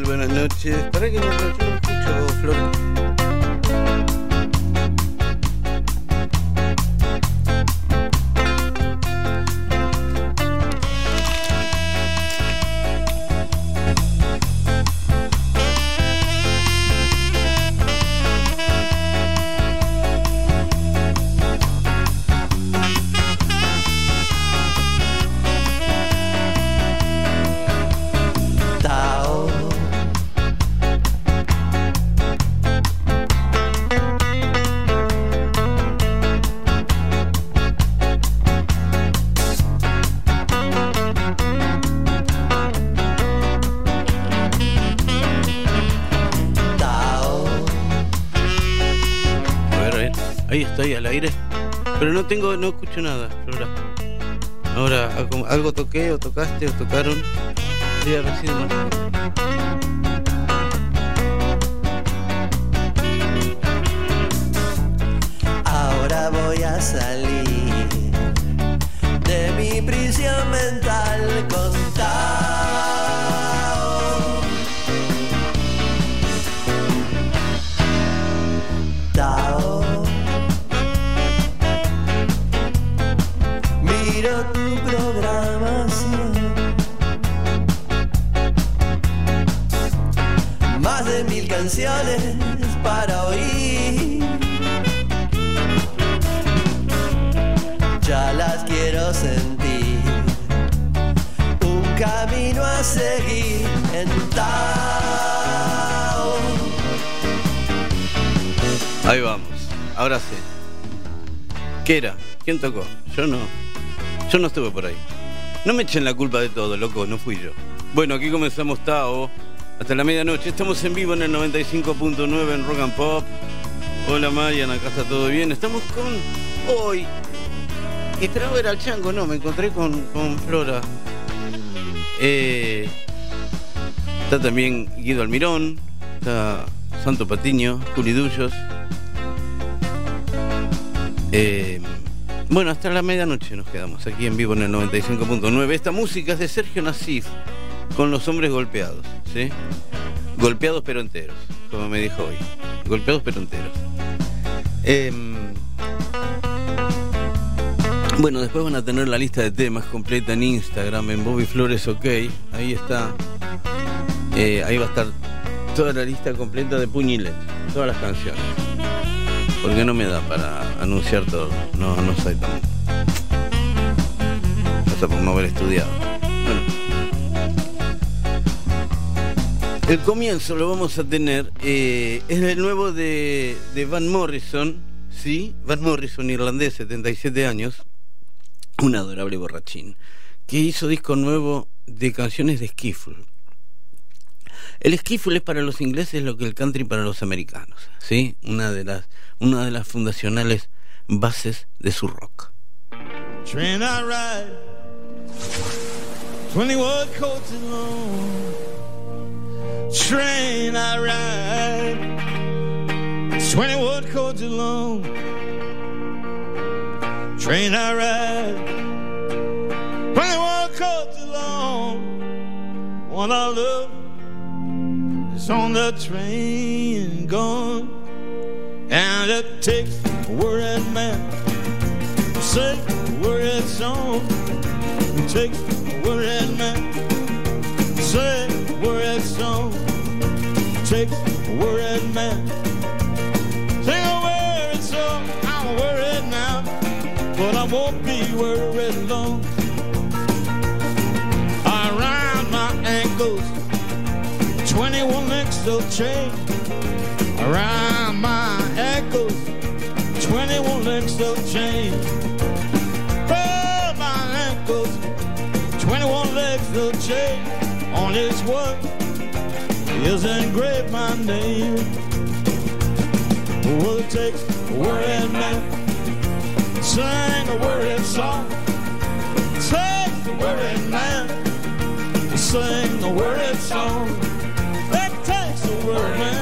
Buenas noches. ¿Para qué no, no escucho, Flor? No escucho nada, Flora. Ahora, algo toqué o tocaste o tocaron. Sí, recién Ahora voy a salir ahora. ¿Qué era? ¿Quién tocó? Yo no. Yo no estuve por ahí. No me echen la culpa de todo, loco, no fui yo. Bueno, aquí comenzamos Tao hasta la medianoche. Estamos en vivo en el 95.9 en Rock and Pop. Hola Marian, acá está todo bien. Estamos con hoy. Esperaba ver al chango, no, me encontré con, Flora. Eh, está también Guido Almirón, está Santo Patiño, Juli Dullos. Eh, bueno, hasta la medianoche nos quedamos aquí en vivo en el 95.9. Esta música es de Sergio Nasif con los hombres golpeados. ¿sí? Golpeados pero enteros, como me dijo hoy. Golpeados pero enteros. Em, bueno, después van a tener la lista de temas completa en Instagram, en Bobby Flores OK. Ahí está. Eh, ahí va a estar toda la lista completa de Puñilet, todas las canciones. Porque no me da para anunciar todo. No, no soy tan. Hasta por no haber estudiado. Bueno. El comienzo lo vamos a tener, eh, es el nuevo de, Van Morrison, ¿sí? Van Morrison, irlandés, 77 años, un adorable borrachín, que hizo disco nuevo de canciones de skiffle. El skiffle es para los ingleses lo que el country para los americanos, ¿sí? Una de las, una de las fundacionales bases de su rock. Train I ride, 21 coats train I ride. 20 wood codes alone. Train I ride. 20 wood codes alone. One I love is on the train gone. And it takes a worried man to sing a worried song. It takes a worried man to sing worried song It takes a worried man. Sing a worried song, I'm worried now, but I won't be worried long. 21 links of chain. Around my ankles, 21 links of chain. Around my ankles, 21 legs of chain on this one is engraved my name. Well, it takes a worried man sing a worried song. It takes a worried man to sing a worried song. It takes a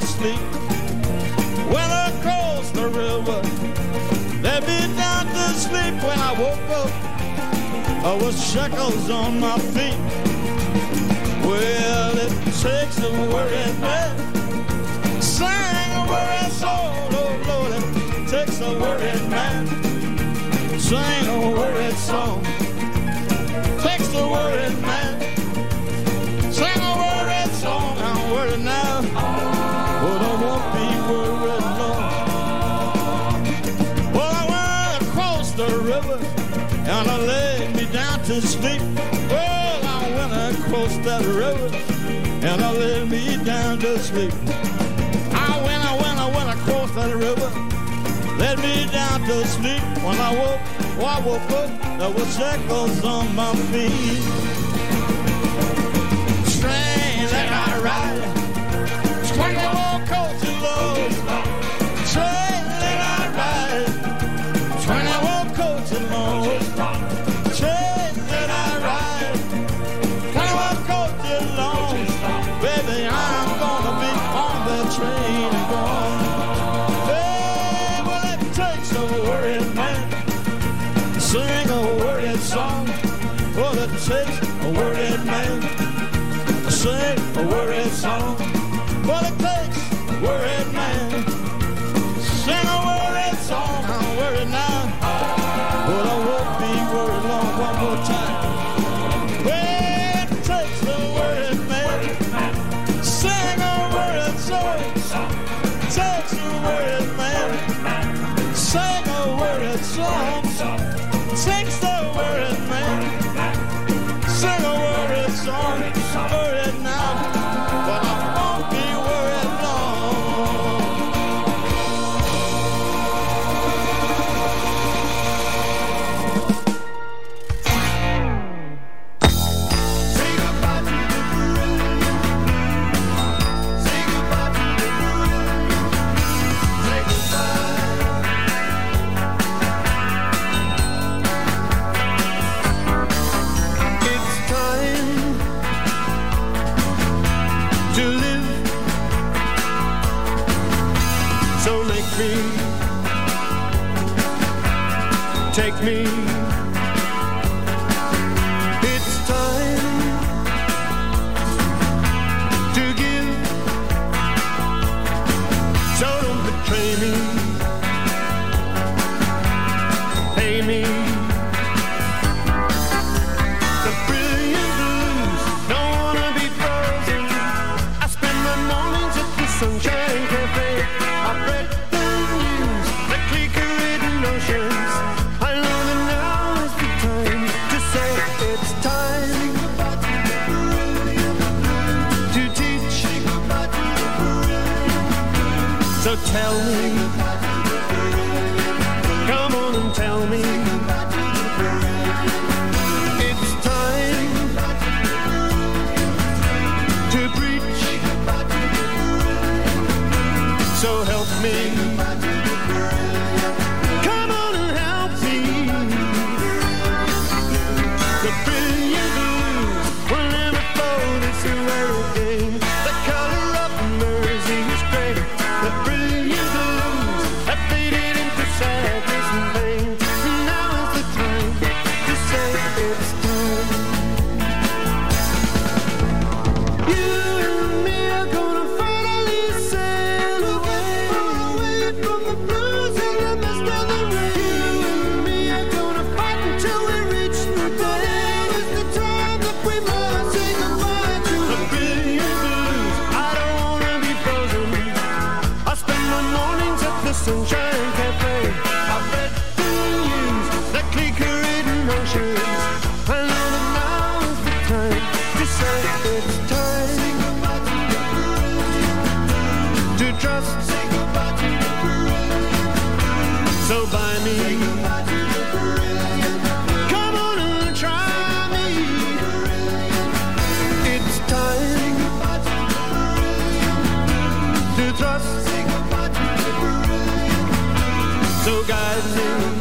to sleep. Well, across the river, let me down to sleep. When I woke up, I was shackles on my feet. Well, it takes a worried man And I laid me down to sleep. I went, I went, I went across that river. Led me down to sleep. When I woke, well, I woke up, there were shackles on my feet. guiding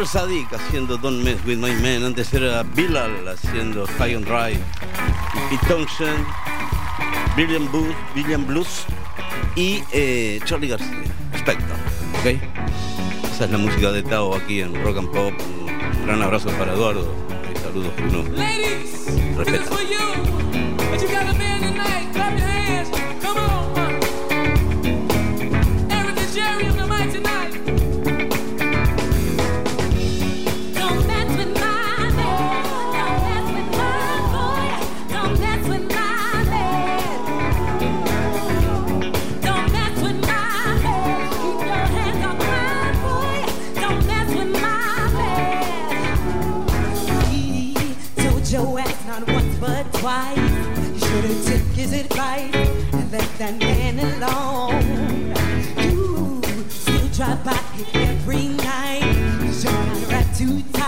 el Sadik haciendo Don't Mess With My Man, antes era Bilal haciendo High and Dry, y Pete Townshend, William Blues, William Blues y eh, Charlie García. Respecto, ¿ok? Esa es la música de Tao aquí en Rock and Pop. Un gran abrazo para Eduardo. Saludos, Bruno. Respeto. tonight. Genre à tout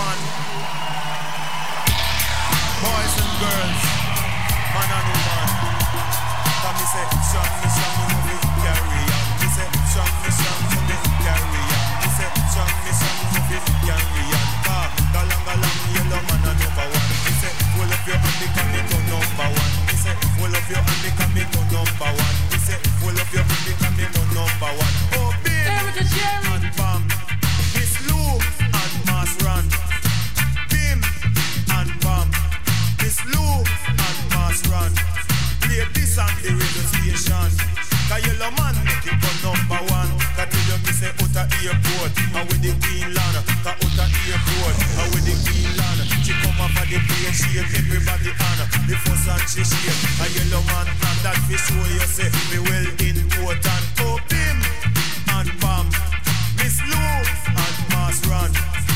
one. Boys and girls, man and woman. Come me say, song me song me me carry on. Me say, song me song me carry on. Me say, song me song me carry on. Car, the long along yellow man and number one. Me say, full up your hand come me to number one. Me say, full up your hand come me to number one. Me say, full up your hand come me to number one. Oh, baby. Erica Jerry. Yellow man make it go number one. Cause tell you me say out of airport. And with the Queen Land. Cause out of airport. And with the Queen Land. She come off of the plane. She everybody on. The first and she shake. A yellow man plan that fi show you say me well important. Oh, bim and bam. Miss Lou and Mass Run.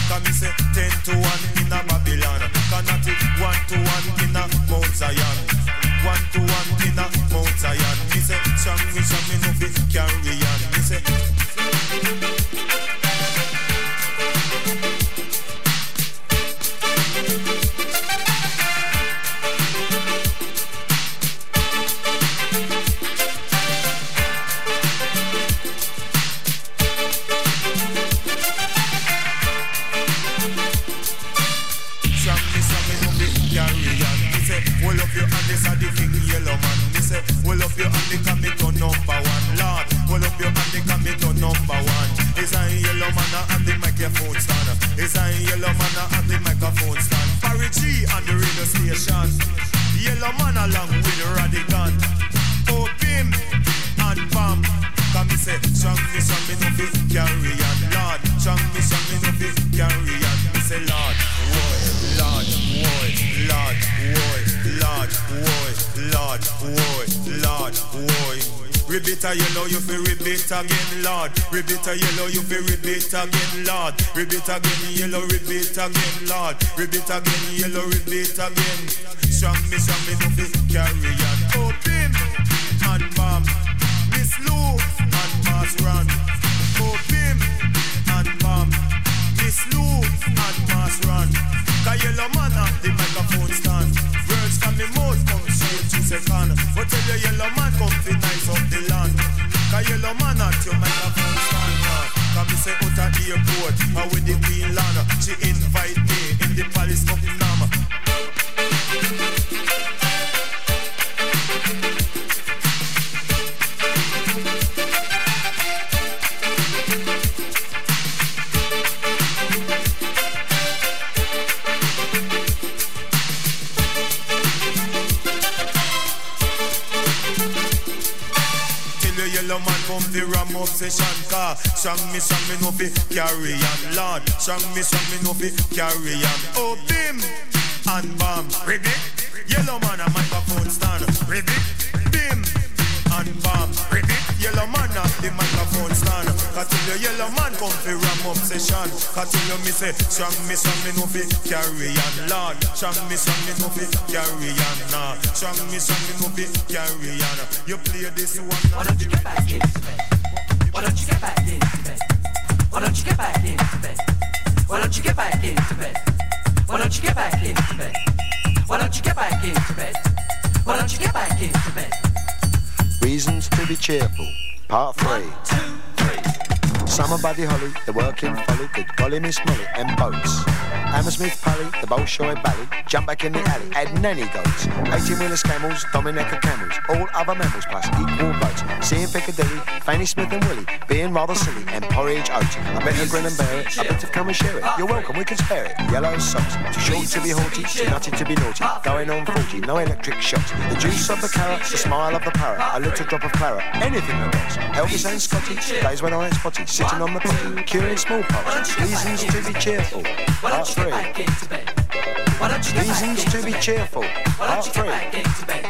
Cause me say 10 to 1 in a Babylon. Cannot it 1 to 1 in a Mount Zion. 1 to 1 in a Mount Zion. Me me me no fi carry on. Me say, Yellow the microphone stand. Cause till the yellow man come fi ram obsession. Cause till you me say, shang me, shang me no fi carry on, Lord. Shang me, shang me no fi carry on, nah. Shang me, shang me no fi carry on. You play this one. Why don't you get back into bed? Why don't you get back into bed? Why don't you get back into bed? Why don't you get back into bed? Why don't you get back into bed? Why don't you get back into bed? Why don't you get back into bed? Reasons to be cheerful. Part 3. Two, three. Summer Buddy Holly, the working folly, good golly Miss Molly, and boats. Hammersmith Pally, the Bolshoi Bally, jump back in the alley, add nanny goats. 18 wheeler camels, Dominica camels, all other mammals plus equal votes. Seeing Piccadilly, Fanny Smith and Willie, being rather silly, and porridge oats. I bet you grin and bear it, I bet you come and share it. You're welcome, we can spare it. Yellow socks, too short to be haughty, too nutty to be naughty. Going on 40, no electric shocks. The juice of the carrot, the smile of the parrot, a little drop of claret, anything that works. Elvis and Scotty, days when I ain't spotty, sitting on the potty, curing smallpox. Reasons to be cheerful. Part don't you get 3. back into bed? Why don't you get Reasons to be cheerful. Why Part don't you get 3. back into bed?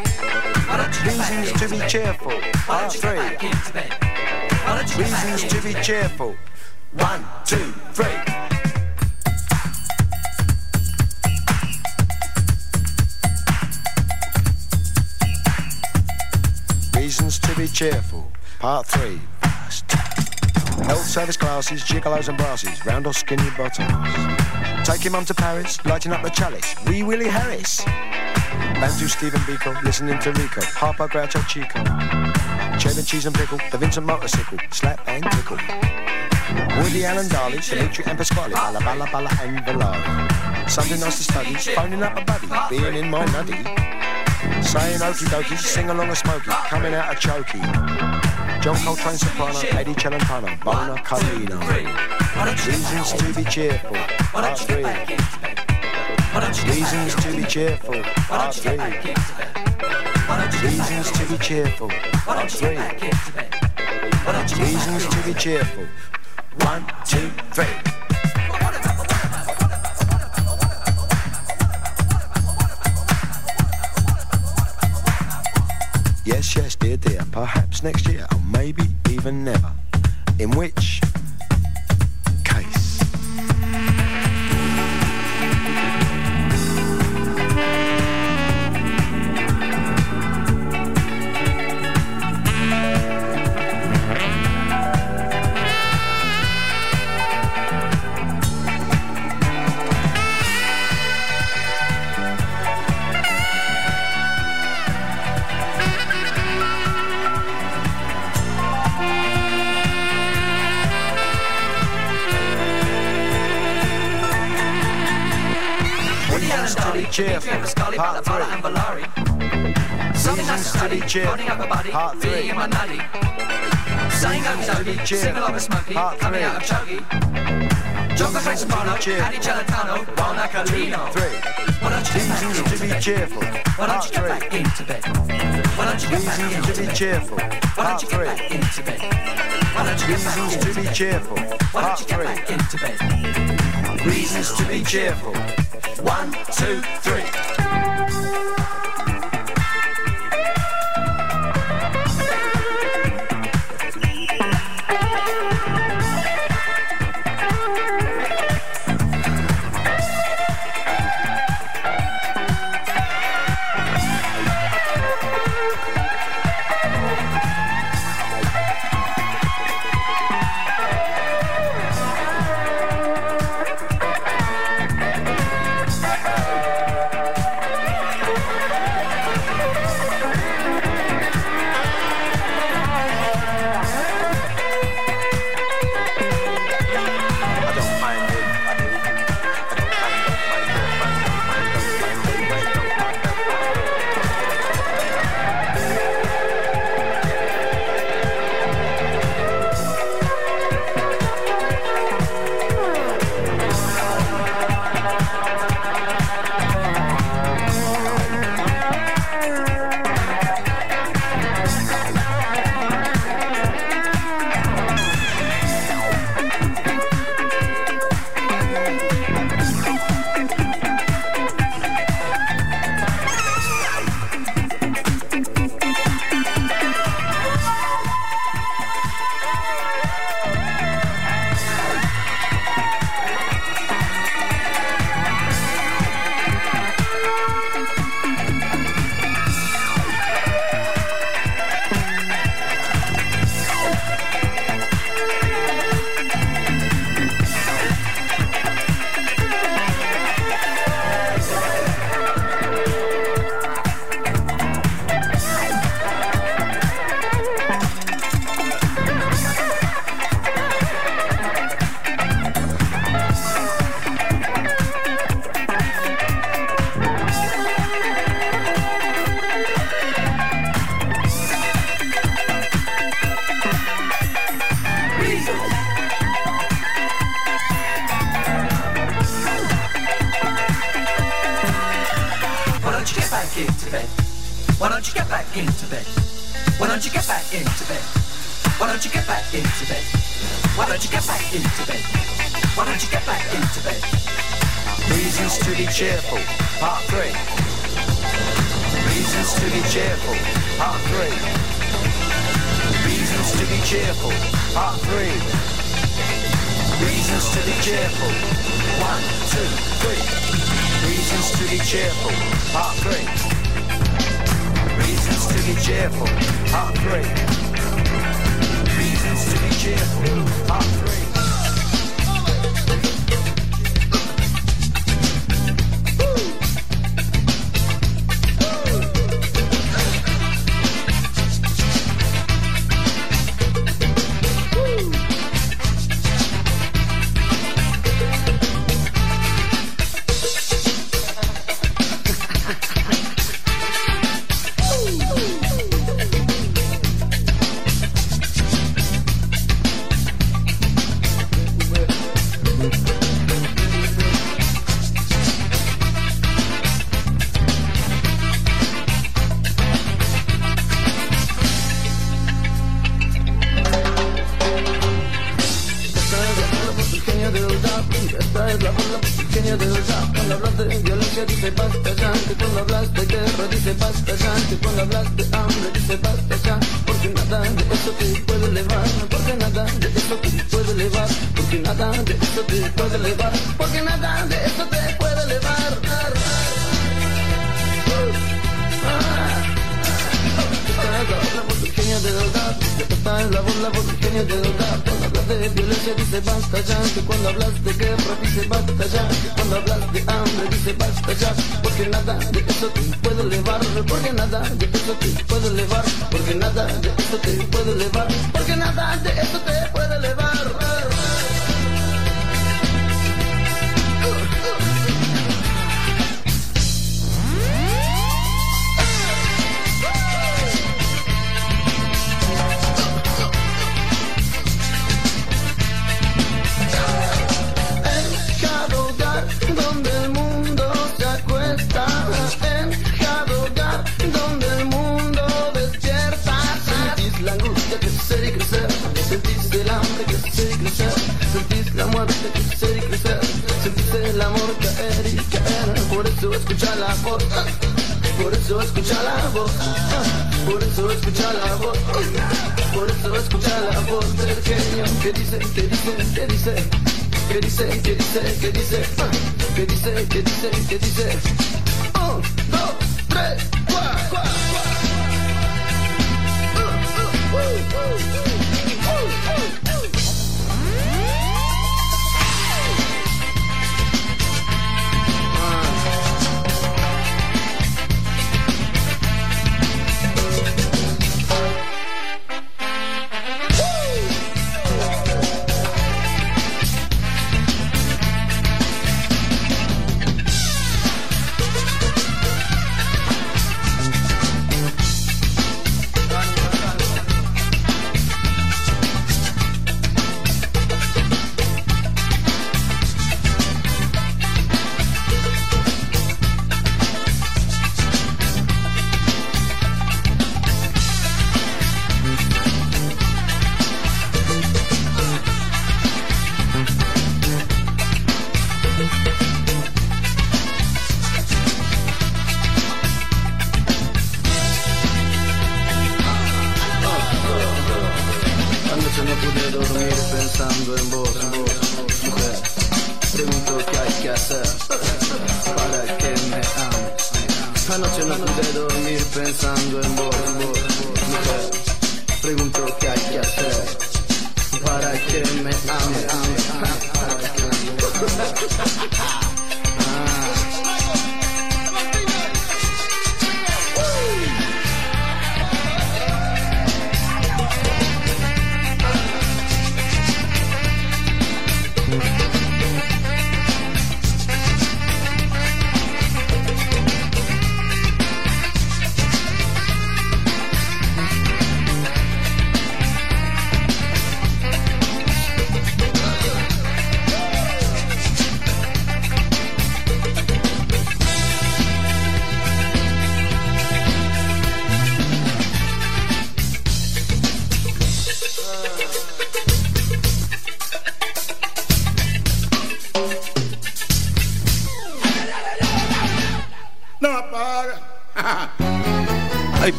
Why don't you Reasons to be cheerful. Part don't you get 3. back into bed? Why don't you get back Reasons to be cheerful. One, two, three. Reasons to be cheerful. Part 3. Health service classes, gigolos and brasses, round or skinny bottoms. Taking mum to Paris, lighting up the chalice. Wee Willie Harris. Bantu Stephen Biko, listening to Rico. Harper Groucho Chico. Cheddar cheese and pickle, the Vincent motorcycle. Slap and tickle. Woody Allen Darley, Dimitri and Pasquale, Balla Balla Balla and Valari. Sunday nights to study, phoning up a buddy, being in my nuddy. Saying okie dokie, sing along a smoky, coming out a chokey. John Coltrane soprano, Eddie Celentano, Bonar Colleano. Reasons to be cheerful, part three. Reasons to be cheerful, part three. Reasons to be cheerful, part three. Reasons to be cheerful. One, two, three. Yes, yes, dear, dear. Perhaps next year, or maybe even never. In which Reasons to be cheerful. Part three. Reasons to be cheerful. Part three. Saying okie dokie, sing along a smoky, Part coming three. out of chokey. John Coltrane soprano, Celentano, Bonar Colleano. Three. Why don't you get into to be bed? cheerful. Why don't you get back into bed? Why don't you get back Reasons into to be bed? cheerful. Why don't you get back into bed? Why don't you get back Reasons to be cheerful. Why don't you get back into bed? Reasons to be cheerful. One, two, three.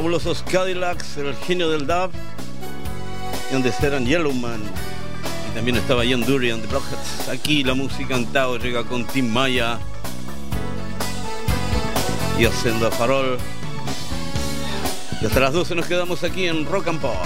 fabulosos Cadillacs, el genio del dub, donde eran Yellowman. Y también estaba Ian Durian de Blockheads. Aquí la música en Tao llega con Tim Maya y haciendo a farol. Y hasta las 12 nos quedamos aquí en Rock and Pop.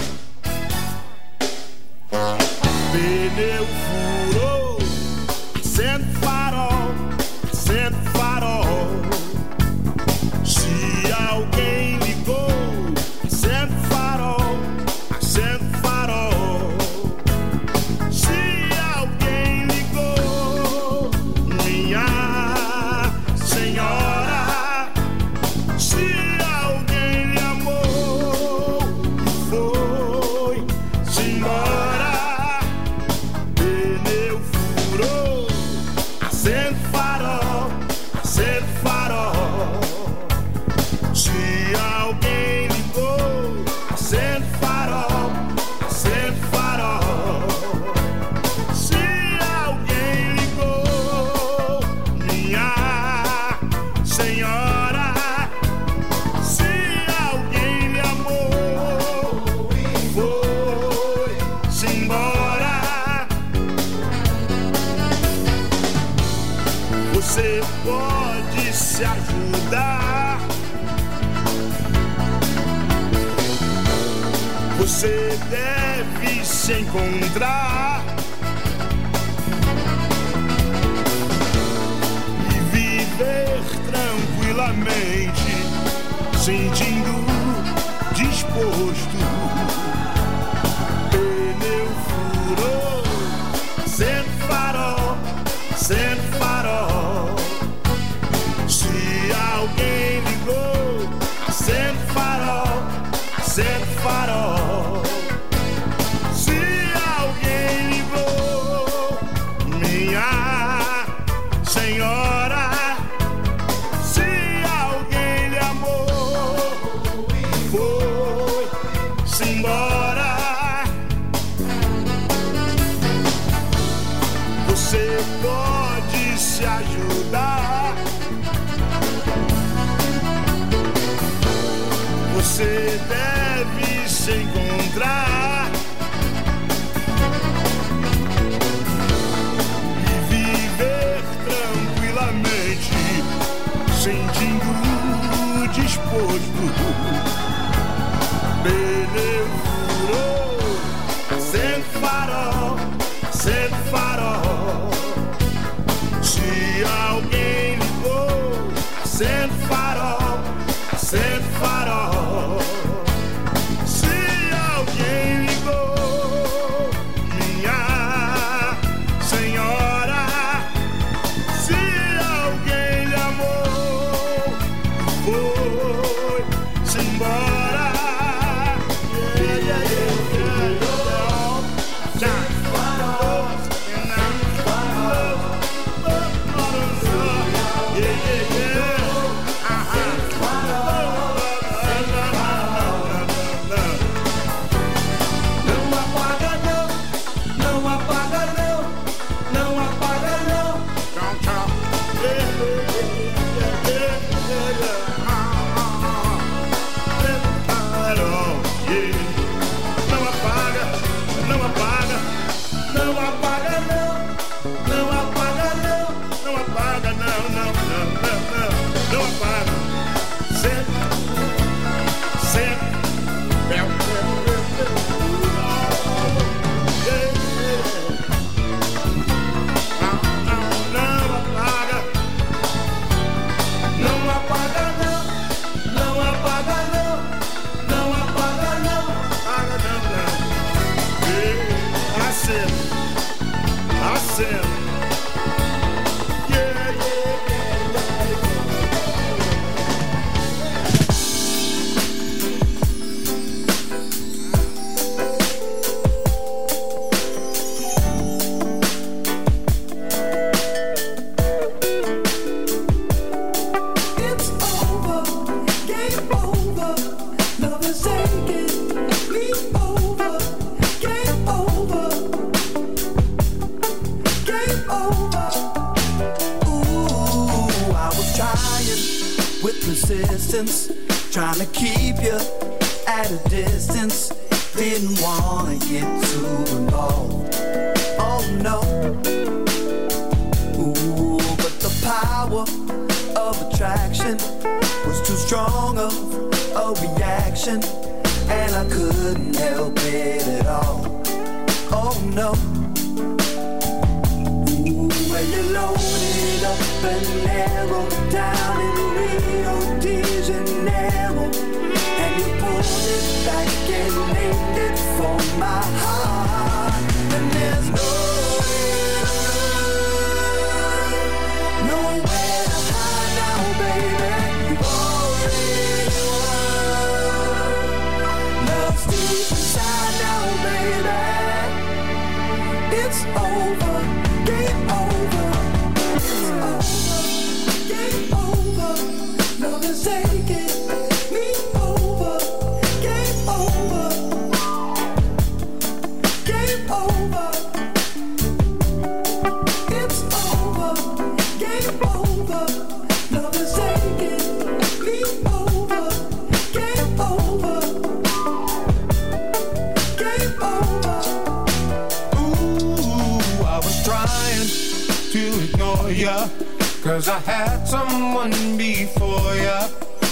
Cause I had someone before ya,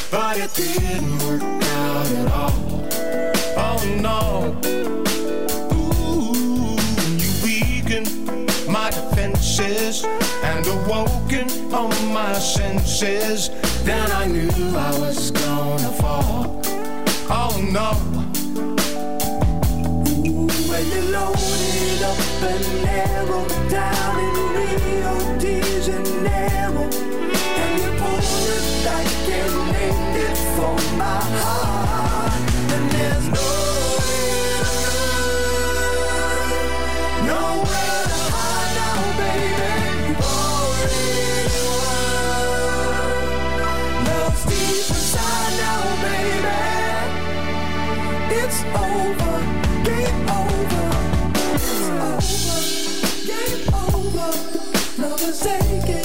but it didn't work out at all. Oh no. Ooh, you weakened my defenses and awoken all my senses. Then I knew I was gonna fall. Oh no. You loaded up and narrowed down in Rio de Janeiro, and you pulled it back and named it for my heart, and there's nowhere, nowhere to hide now, baby. Love's deep inside now, baby. It's over, over. Game over. Love is taking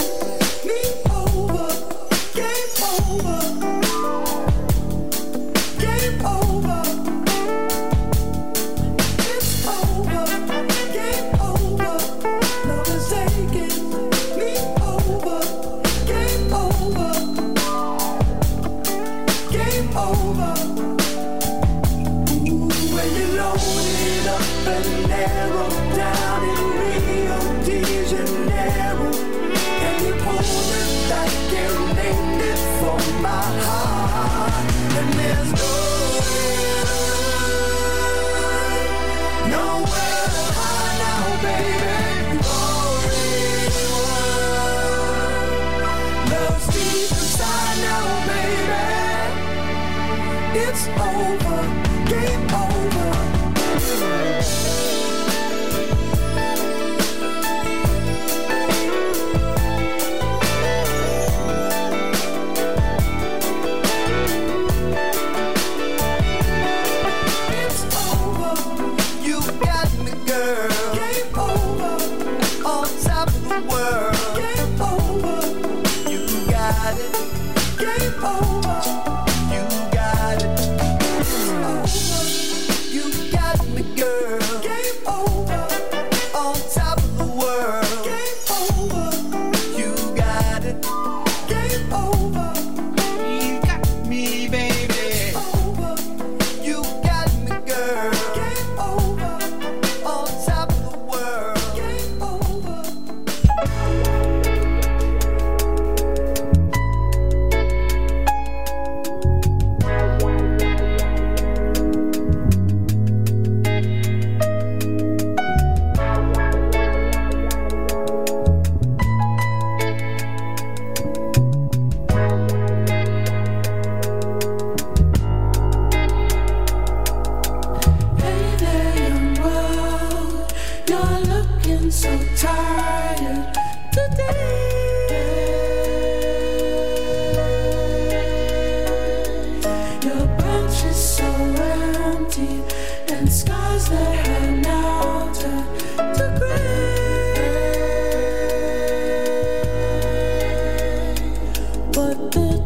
but the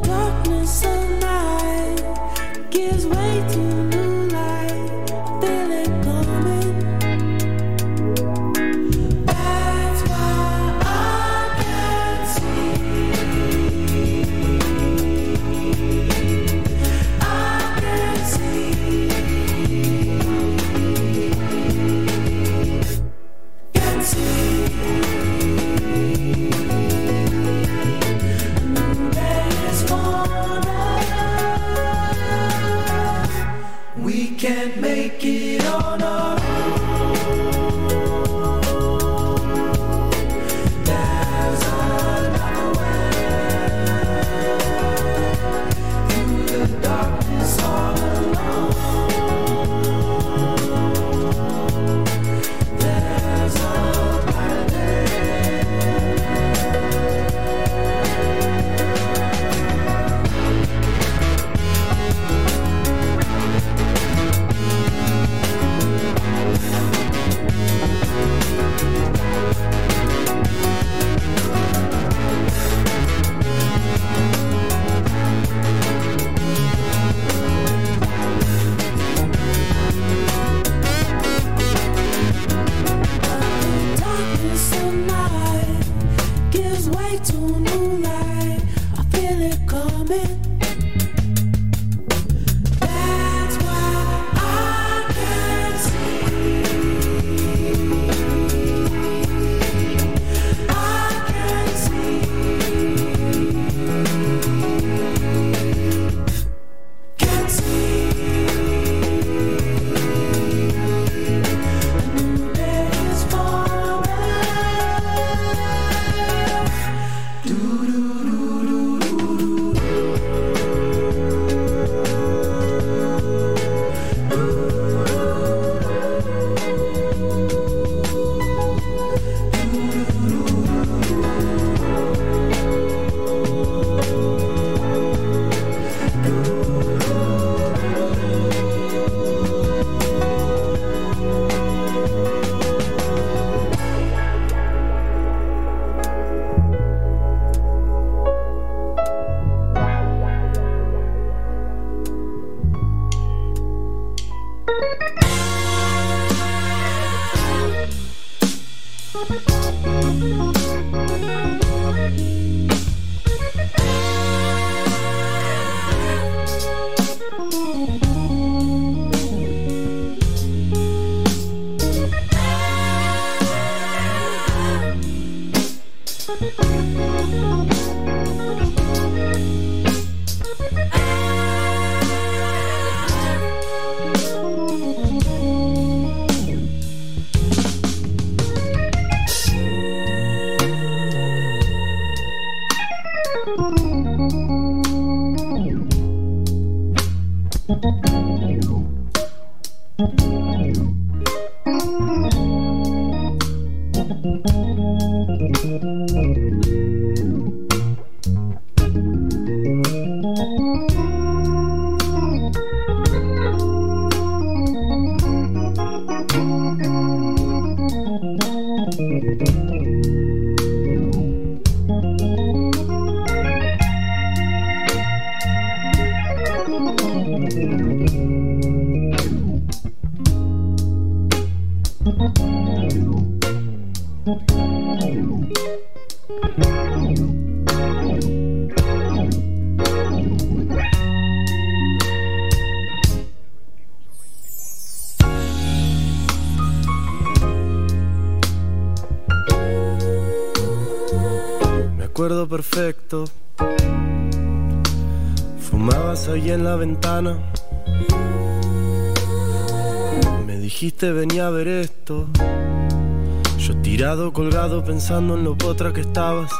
pensando en lo potra que estabas.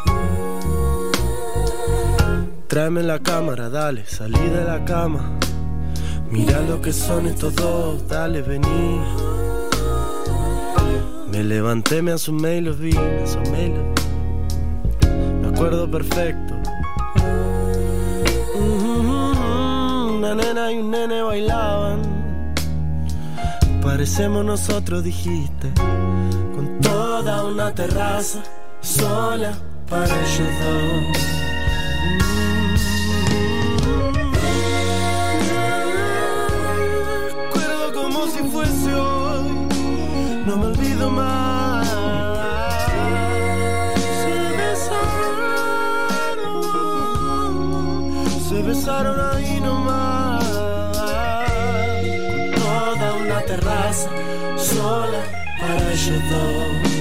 Tráeme la cámara, dale, salí de la cama. Mira lo que son estos dos, dale, vení. Me levanté, me asomé y los vi, me asomé. Me acuerdo perfecto. Una nena y un nene bailaban. Parecemos nosotros, dijiste. Toda una terraza sola para ellos dos. Como si fuese hoy. No me olvido más. Se besaron, se besaron ahí nomás. Toda una terraza sola para ellos dos.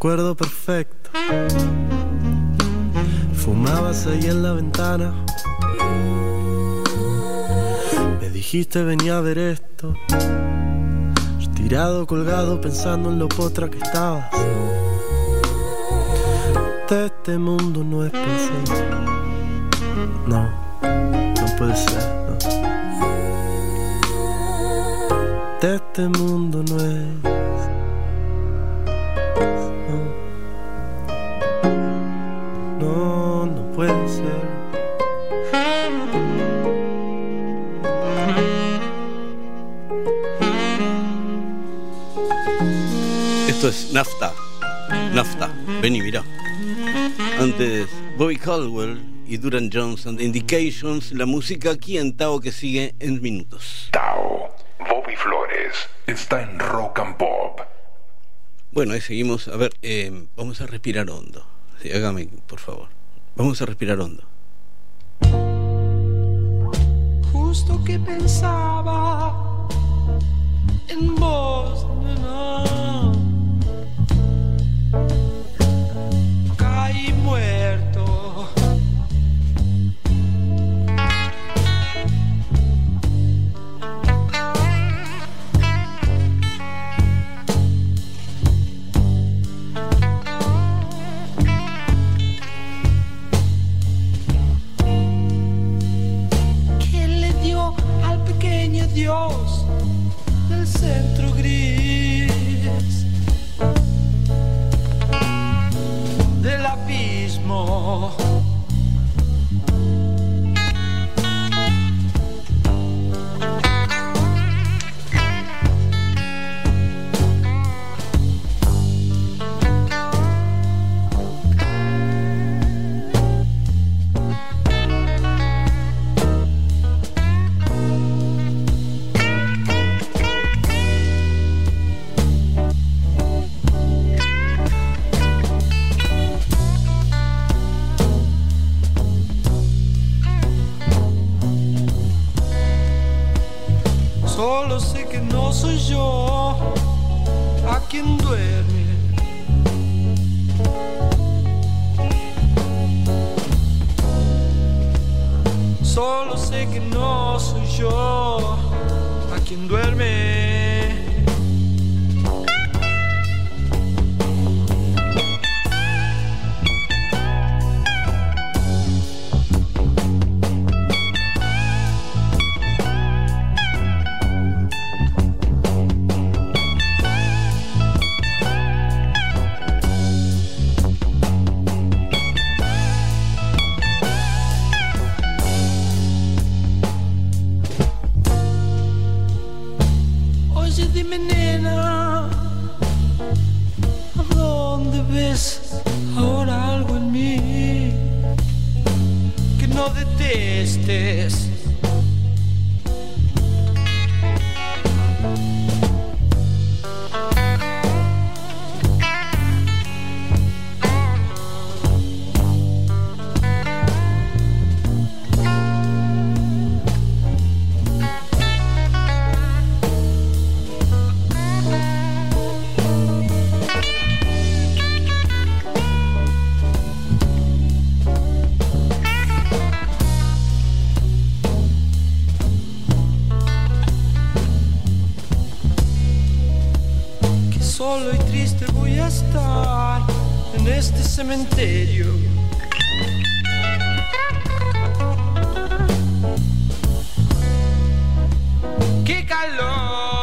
Me acuerdo perfecto. Fumabas ahí en la ventana. Me dijiste venía a ver esto. Tirado, colgado, pensando en lo potra que estabas. De este mundo no es pensé. No, no puede ser. De este mundo no es. Caldwell y Duran Jones and the Indications, la música aquí en Tao que sigue en minutos. Tao, Bobby Flores, está en Rock and Pop. Bueno, ahí seguimos. A ver, eh, vamos a respirar hondo. Sí, hágame, por favor. Vamos a respirar hondo. Justo que pensaba en vos, nena. Dios del centro gris del abismo. Sou eu a quem duerme. Solo sei que não sou eu a quem duerme. veces solo y triste voy a estar en este cementerio. Qué calor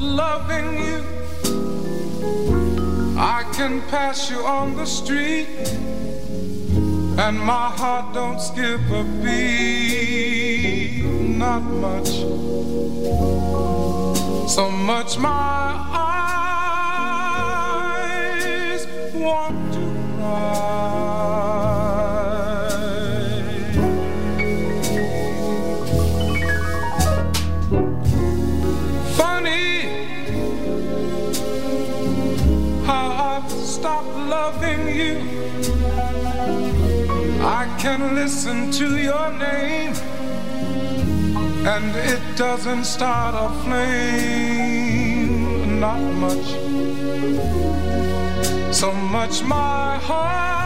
loving you. I can pass you on the street, and my heart don't skip a beat. Not much, so much my eyes want to cry. Can listen to your name, and it doesn't start a flame. Not much, so much my heart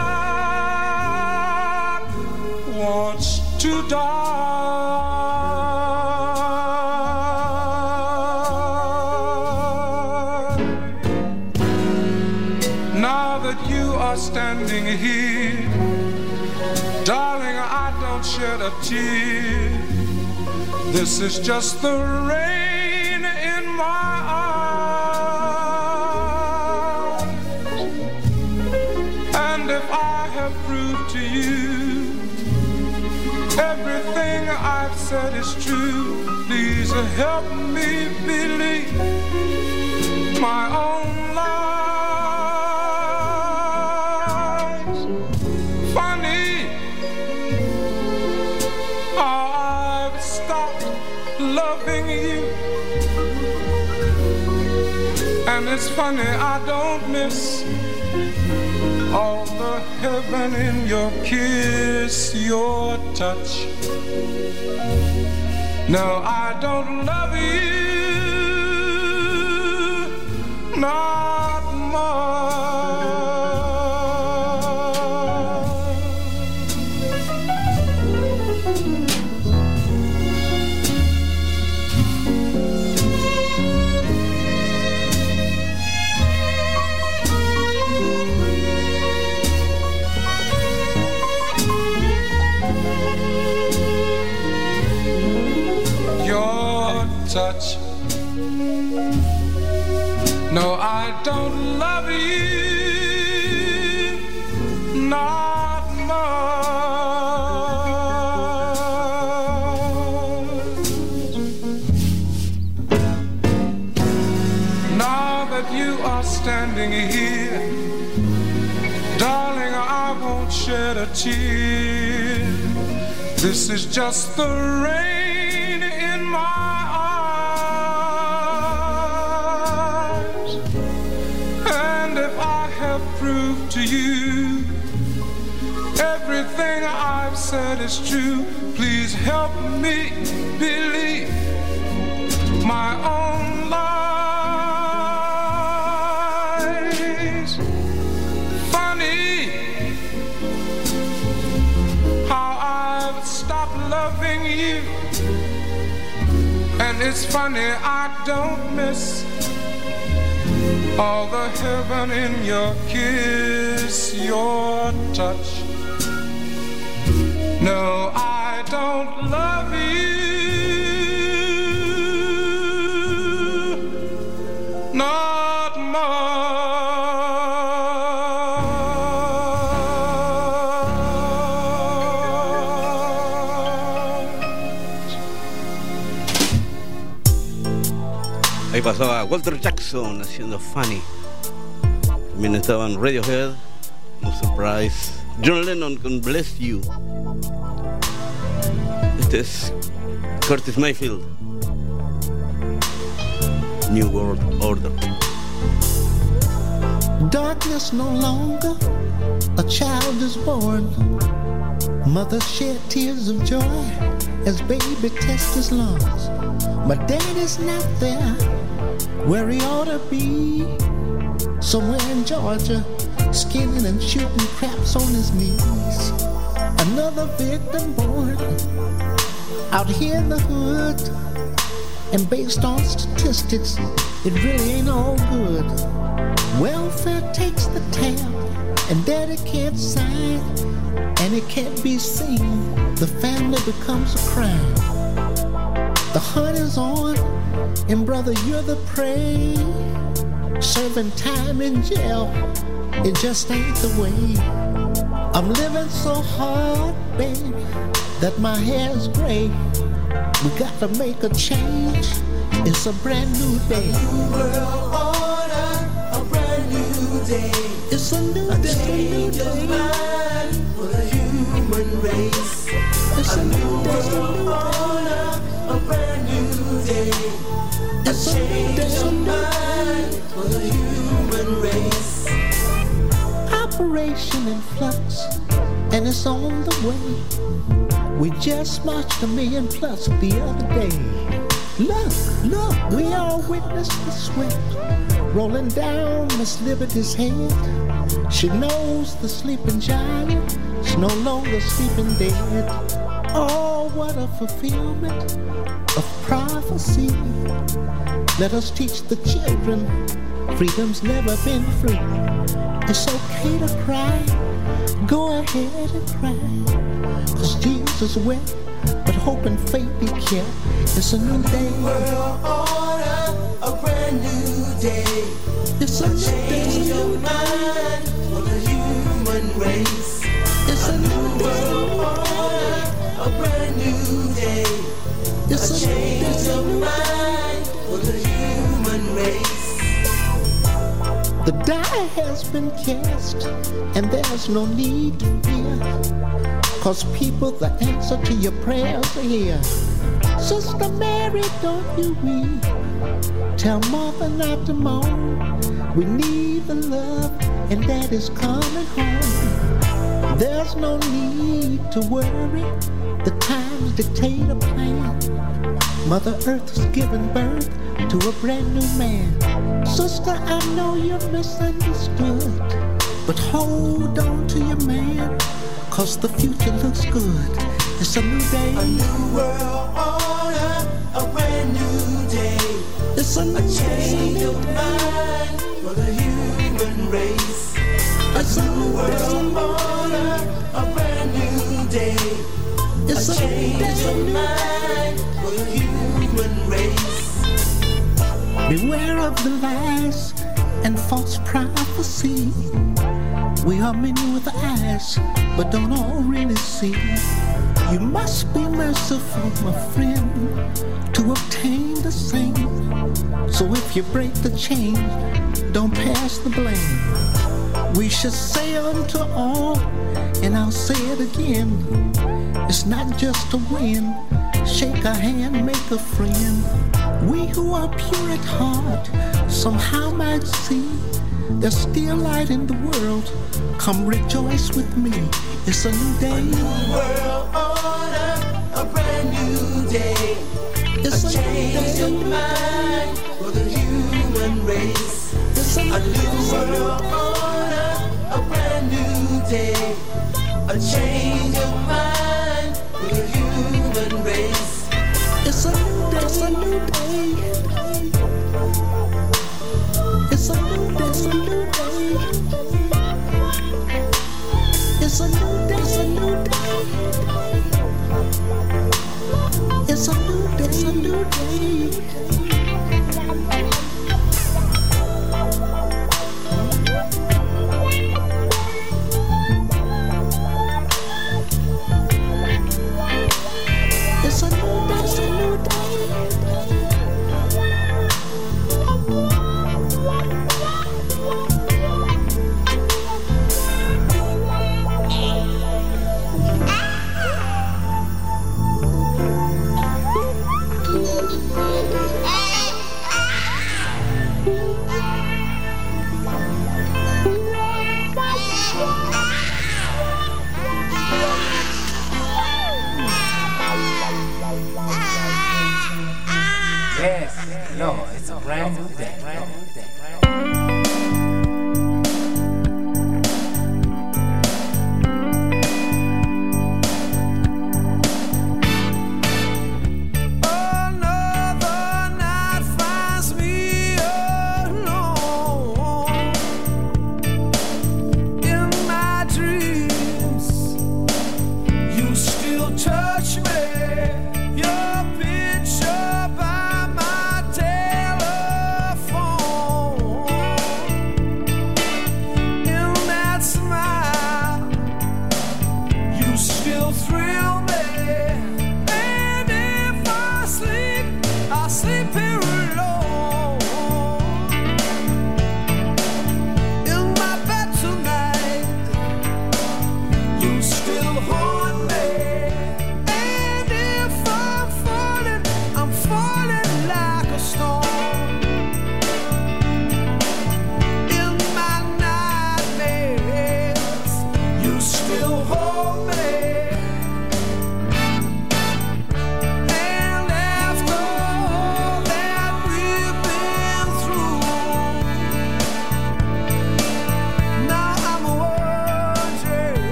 wants to die. Tear. This is just the rain in my eyes. And if I have proved to you everything I've said is true, please help me believe my own it's funny I don't miss all the heaven in your kiss, your touch. No, I don't love you not more. Don't love you not much. Now that you are standing here, darling, I won't shed a tear. This is just the rain is true, please help me believe my own lies. Funny how I've stopped loving you. And it's funny, I don't miss all the heaven in your kiss, your touch. No, I don't love you. Not. Ahí pasaba Walter Jackson haciendo Funny. También estaban Radiohead, No Surprise, John Lennon can Bless You. Este es Curtis Mayfield. New World Order. Darkness no longer, a child is born. Mother shed tears of joy as baby tests his lungs. But daddy's not there where he ought to be. Somewhere in Georgia, skinning and shooting craps on his knees. Another victim born out here in the hood. And based on statistics, it really ain't all good. Welfare takes the tab, and daddy can't sign, and it can't be seen. The family becomes a crime. The hunt is on, and brother, you're the prey. Serving time in jail, It just ain't the way. I'm living so hard, baby, that my hair's gray. We got to make a change. It's a brand new day. A new world order, a brand new day. It's a new A day. change of mind for the human race. It's A new world order, a brand new day. A It's a new change day. of mind for the human race. Operation in flux, and it's on the way. We just marched a million plus the other day. Look, look, we all witnessed the sweat rolling down Miss Liberty's head. She knows the sleeping giant is no longer sleeping dead. Oh, what a fulfillment of prophecy. Let us teach the children freedom's never been free. It's okay to cry, go ahead and cry. Cause Jesus wept, but hope and faith be kept. It's a new day. World order, a brand new day. It's a A new change day. of mind for the human race. It's a new day. World order, a brand new day. It's A change of mind for the human race. The die has been cast, and there's no need to fear. Cause people, the answer to your prayers are here. Sister Mary, don't you weep. Tell mother not to moan. We need the love, and that is coming home. There's no need to worry. The times dictate a plan. Mother Earth has given birth to a brand new man. Sister, I know you're misunderstood, but hold on to your man, cause the future looks good. It's a new day. A new world order, a brand new day. It's a A change day. of mind for the human race. A new world order, a brand new day. It's A a change of mind for the human race. Beware of the lies and false prophecy. We are many with eyes, but don't all really see. You must be merciful, my friend, to obtain the same. So if you break the chain, don't pass the blame. We should say unto all, and I'll say it again. It's not just to win. Shake a hand, make a friend. We who are pure at heart somehow might see there's still light in the world. Come rejoice with me. It's a new day. World order, a brand new day. It's A a change new of mind for the human race. It's a A new new world order, a new day. A change of mind for the human race. It's a new day. It's a new day. It's a new day. It's a new day. It's a new day. It's a new day. It's a new day.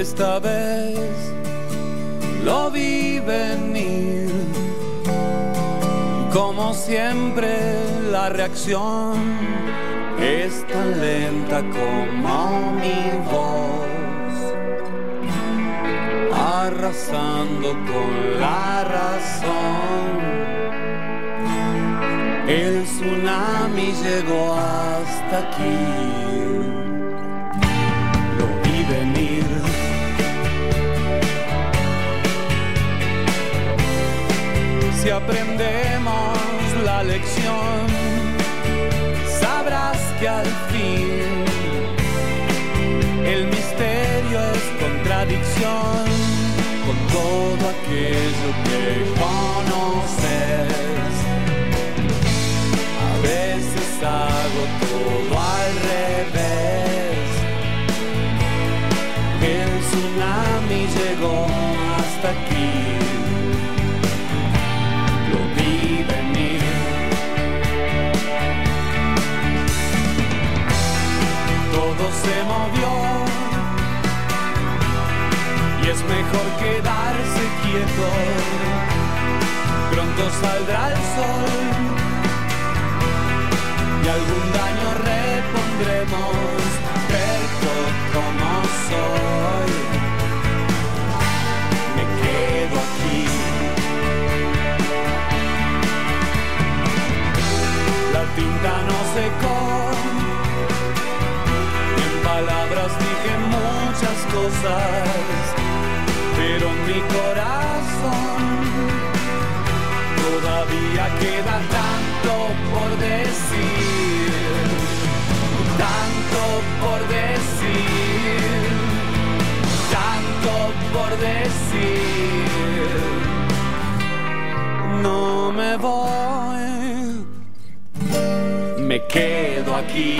esta vez. aquello que conoces. A veces hago todo al revés. El tsunami llegó hasta aquí. lo vi venir. todo se movió y es mejor quedar pronto saldrá el sol y algún daño repondremos, recto como soy. Me quedo aquí. La tinta no secó, en palabras dije muchas cosas, pero mi corazón Todavía queda tanto por decir, tanto por decir, tanto por decir. No me voy, me quedo aquí.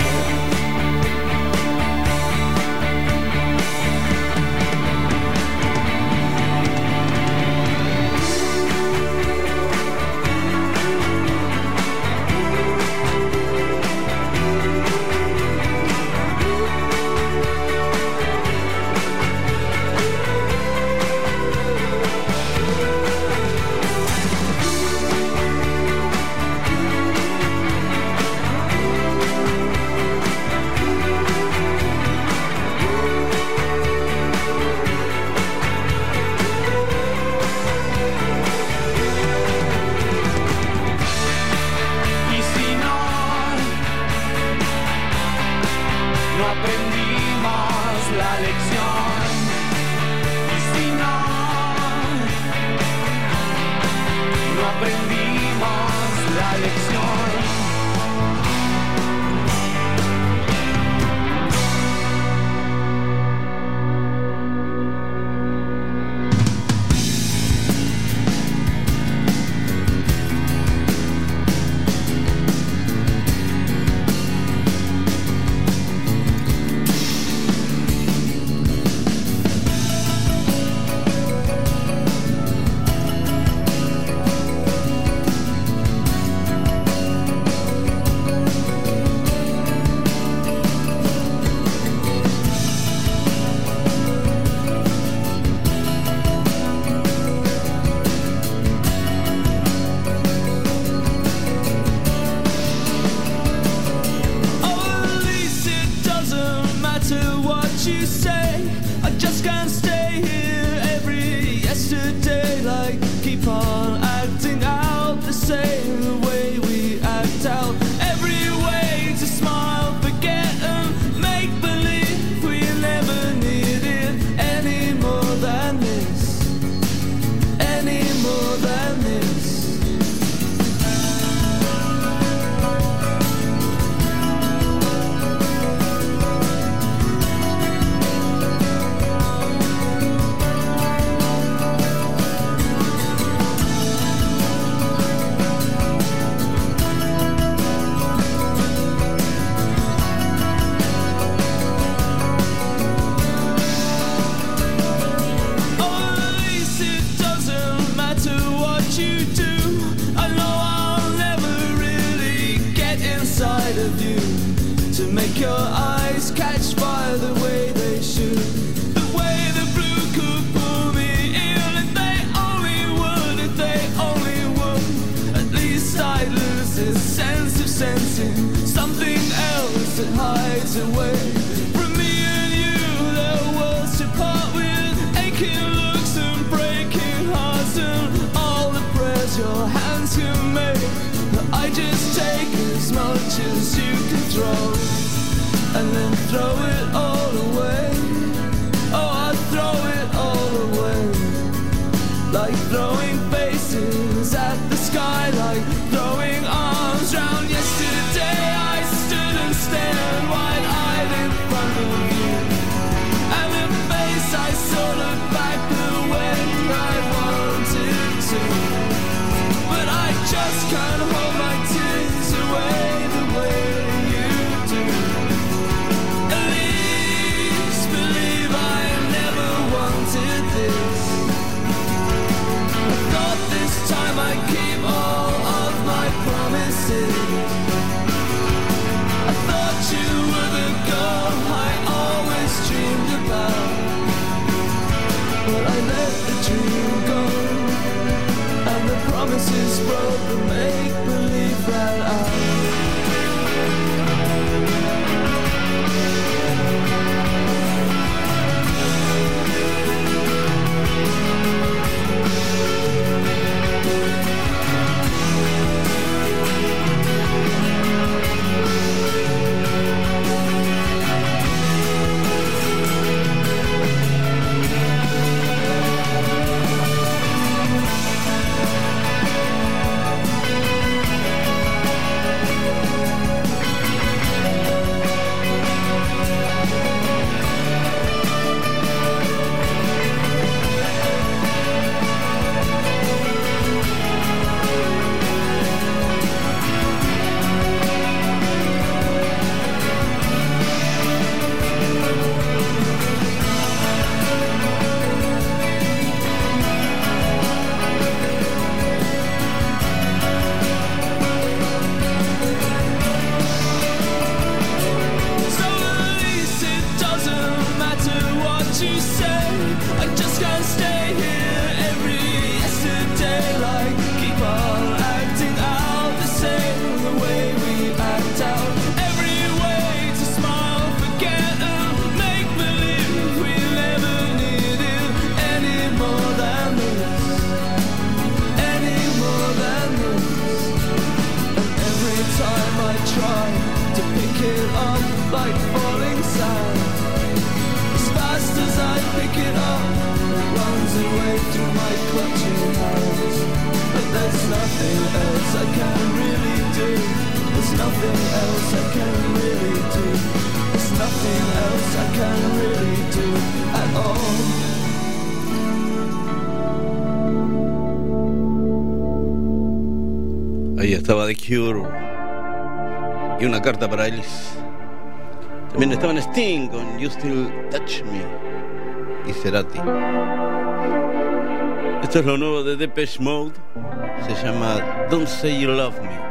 Y una carta para Ellis. También estaban Sting con You Still Touch Me y Cerati. Esto es lo nuevo de Depeche Mode, se llama Don't Say You Love Me.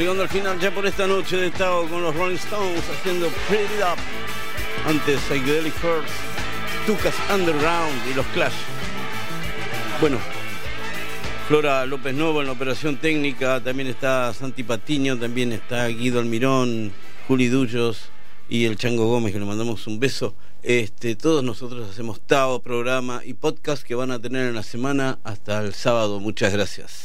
Llegando al final ya por esta noche de Tao con los Rolling Stones haciendo Pretty Up. Antes Psychedelic First, Tucas Underground y los Clash. Bueno, Flora López Novo en la operación técnica, también está Santi Patiño, también está Guido Almirón, Juli Dullos y el Chango Gómez, que le mandamos un beso. Este, todos nosotros hacemos Tao, programa y podcast que van a tener en la semana hasta el sábado. Muchas gracias.